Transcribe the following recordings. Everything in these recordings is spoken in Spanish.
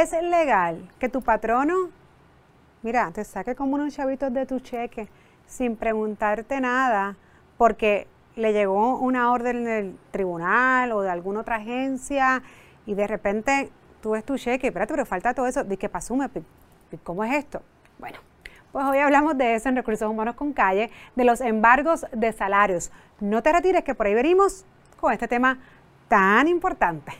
es legal que tu patrono, mira, te saque como unos chavitos de tu cheque sin preguntarte nada, porque le llegó una orden del tribunal o de alguna otra agencia y de repente tú ves tu cheque, espérate, pero falta todo eso, ¿de qué pasó? ¿Cómo es esto? Bueno, pues hoy hablamos de eso en Recursos Humanos con Calle, de los embargos de salarios. No te retires que por ahí venimos con este tema tan importante.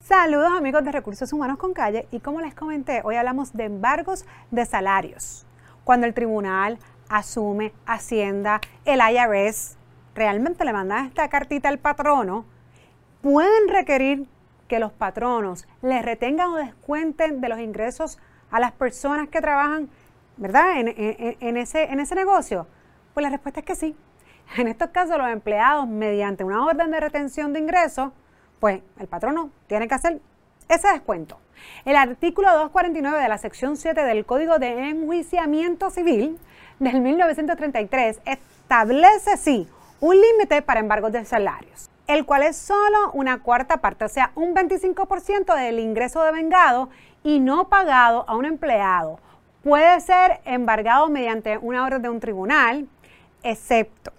Saludos amigos de Recursos Humanos con Calle y como les comenté, hoy hablamos de embargos de salarios. Cuando el tribunal asume Hacienda, el IRS, realmente le mandan esta cartita al patrono, pueden requerir que los patronos les retengan o descuenten de los ingresos a las personas que trabajan, ¿verdad? En, ese, en ese negocio. Pues la respuesta es que sí. En estos casos, los empleados, mediante una orden de retención de ingresos, pues el patrono tiene que hacer ese descuento. El artículo 249 de la sección 7 del Código de Enjuiciamiento Civil del 1933 establece, sí, un límite para embargos de salarios, el cual es solo una cuarta parte, o sea, un 25% del ingreso de vengado y no pagado a un empleado. Puede ser embargado mediante una orden de un tribunal, excepto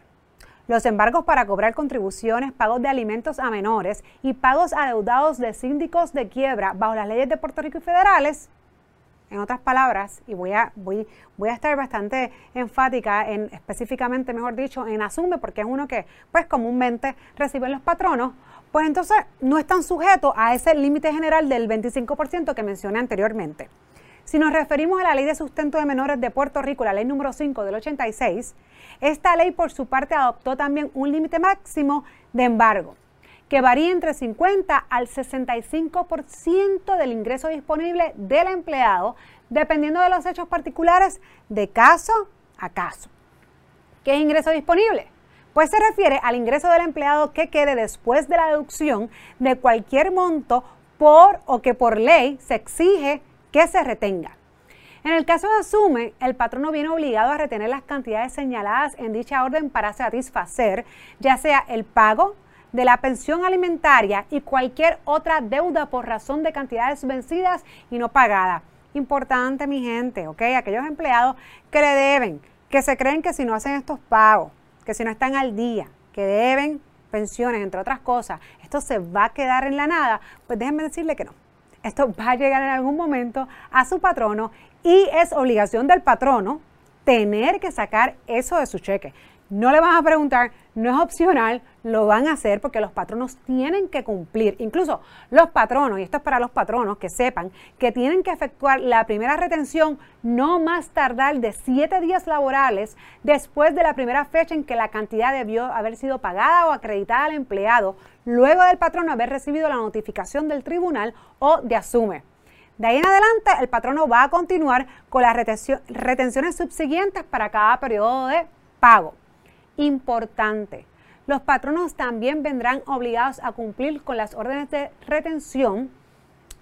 los embargos para cobrar contribuciones, pagos de alimentos a menores y pagos adeudados de síndicos de quiebra bajo las leyes de Puerto Rico y federales en otras palabras, y voy a, voy, a estar bastante enfática en específicamente, mejor dicho, en asume, porque es uno que pues comúnmente reciben los patronos, pues entonces no están sujetos a ese límite general del 25% que mencioné anteriormente. Si nos referimos a la Ley de Sustento de Menores de Puerto Rico, la ley número 5 del 86, esta ley por su parte adoptó también un límite máximo de embargo que varía entre 50 al 65% del ingreso disponible del empleado, dependiendo de los hechos particulares de caso a caso. ¿Qué es ingreso disponible? Pues se refiere al ingreso del empleado que quede después de la deducción de cualquier monto por o que por ley se exige que se retenga. En el caso de Asume, el patrono viene obligado a retener las cantidades señaladas en dicha orden para satisfacer ya sea el pago de la pensión alimentaria y cualquier otra deuda por razón de cantidades vencidas y no pagadas. Importante, mi gente, ¿ok? Aquellos empleados que le deben, que se creen que si no hacen estos pagos, que si no están al día, que deben pensiones, entre otras cosas, esto se va a quedar en la nada, pues déjenme decirle que no. Esto va a llegar en algún momento a su patrono y es obligación del patrono tener que sacar eso de su cheque. No le van a preguntar, no es opcional, lo van a hacer porque los patronos tienen que cumplir. Incluso los patronos, y esto es para los patronos que sepan, que tienen que efectuar la primera retención no más tardar de siete días laborales después de la primera fecha en que la cantidad debió haber sido pagada o acreditada al empleado, luego del patrono haber recibido la notificación del tribunal o de asume. De ahí en adelante, el patrono va a continuar con las retenciones subsiguientes para cada periodo de pago importante. Los patronos también vendrán obligados a cumplir con las órdenes de retención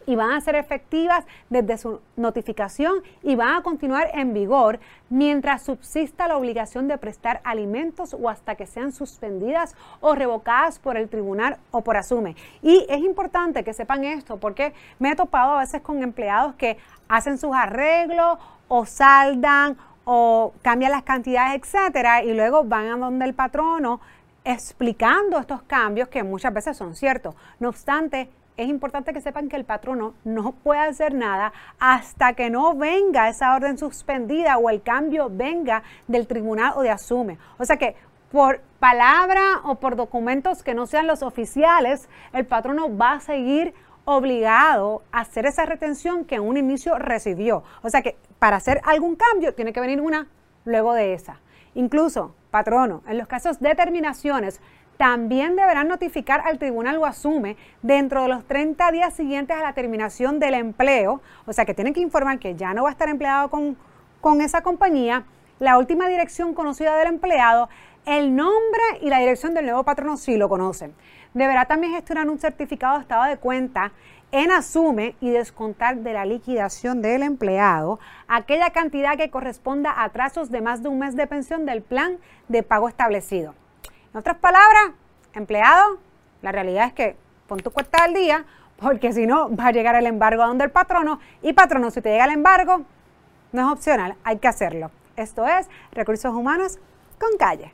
y van a ser efectivas desde su notificación y van a continuar en vigor mientras subsista la obligación de prestar alimentos o hasta que sean suspendidas o revocadas por el tribunal o por asume. Y es importante que sepan esto porque me he topado a veces con empleados que hacen sus arreglos o saldan o cambian las cantidades, etcétera, y luego van a donde el patrono explicando estos cambios que muchas veces son ciertos. No obstante, es importante que sepan que el patrono no puede hacer nada hasta que no venga esa orden suspendida o el cambio venga del tribunal o de asume. O sea que por palabra o por documentos que no sean los oficiales, el patrono va a seguir obligado a hacer esa retención que en un inicio recibió. O sea que para hacer algún cambio tiene que venir una luego de esa. Incluso, patrono, en los casos de terminaciones, también deberán notificar al tribunal o asume dentro de los 30 días siguientes a la terminación del empleo, o sea que tienen que informar que ya no va a estar empleado con, con esa compañía, la última dirección conocida del empleado, el nombre y la dirección del nuevo patrono si lo conocen. Deberá también gestionar un certificado de estado de cuenta en asume y descontar de la liquidación del empleado aquella cantidad que corresponda a atrasos de más de un mes de pensión del plan de pago establecido. En otras palabras, empleado, la realidad es que pon tu cuesta al día, porque si no va a llegar el embargo a donde el patrono y patrono, si te llega el embargo, no es opcional, hay que hacerlo. Esto es Recursos Humanos con Calle.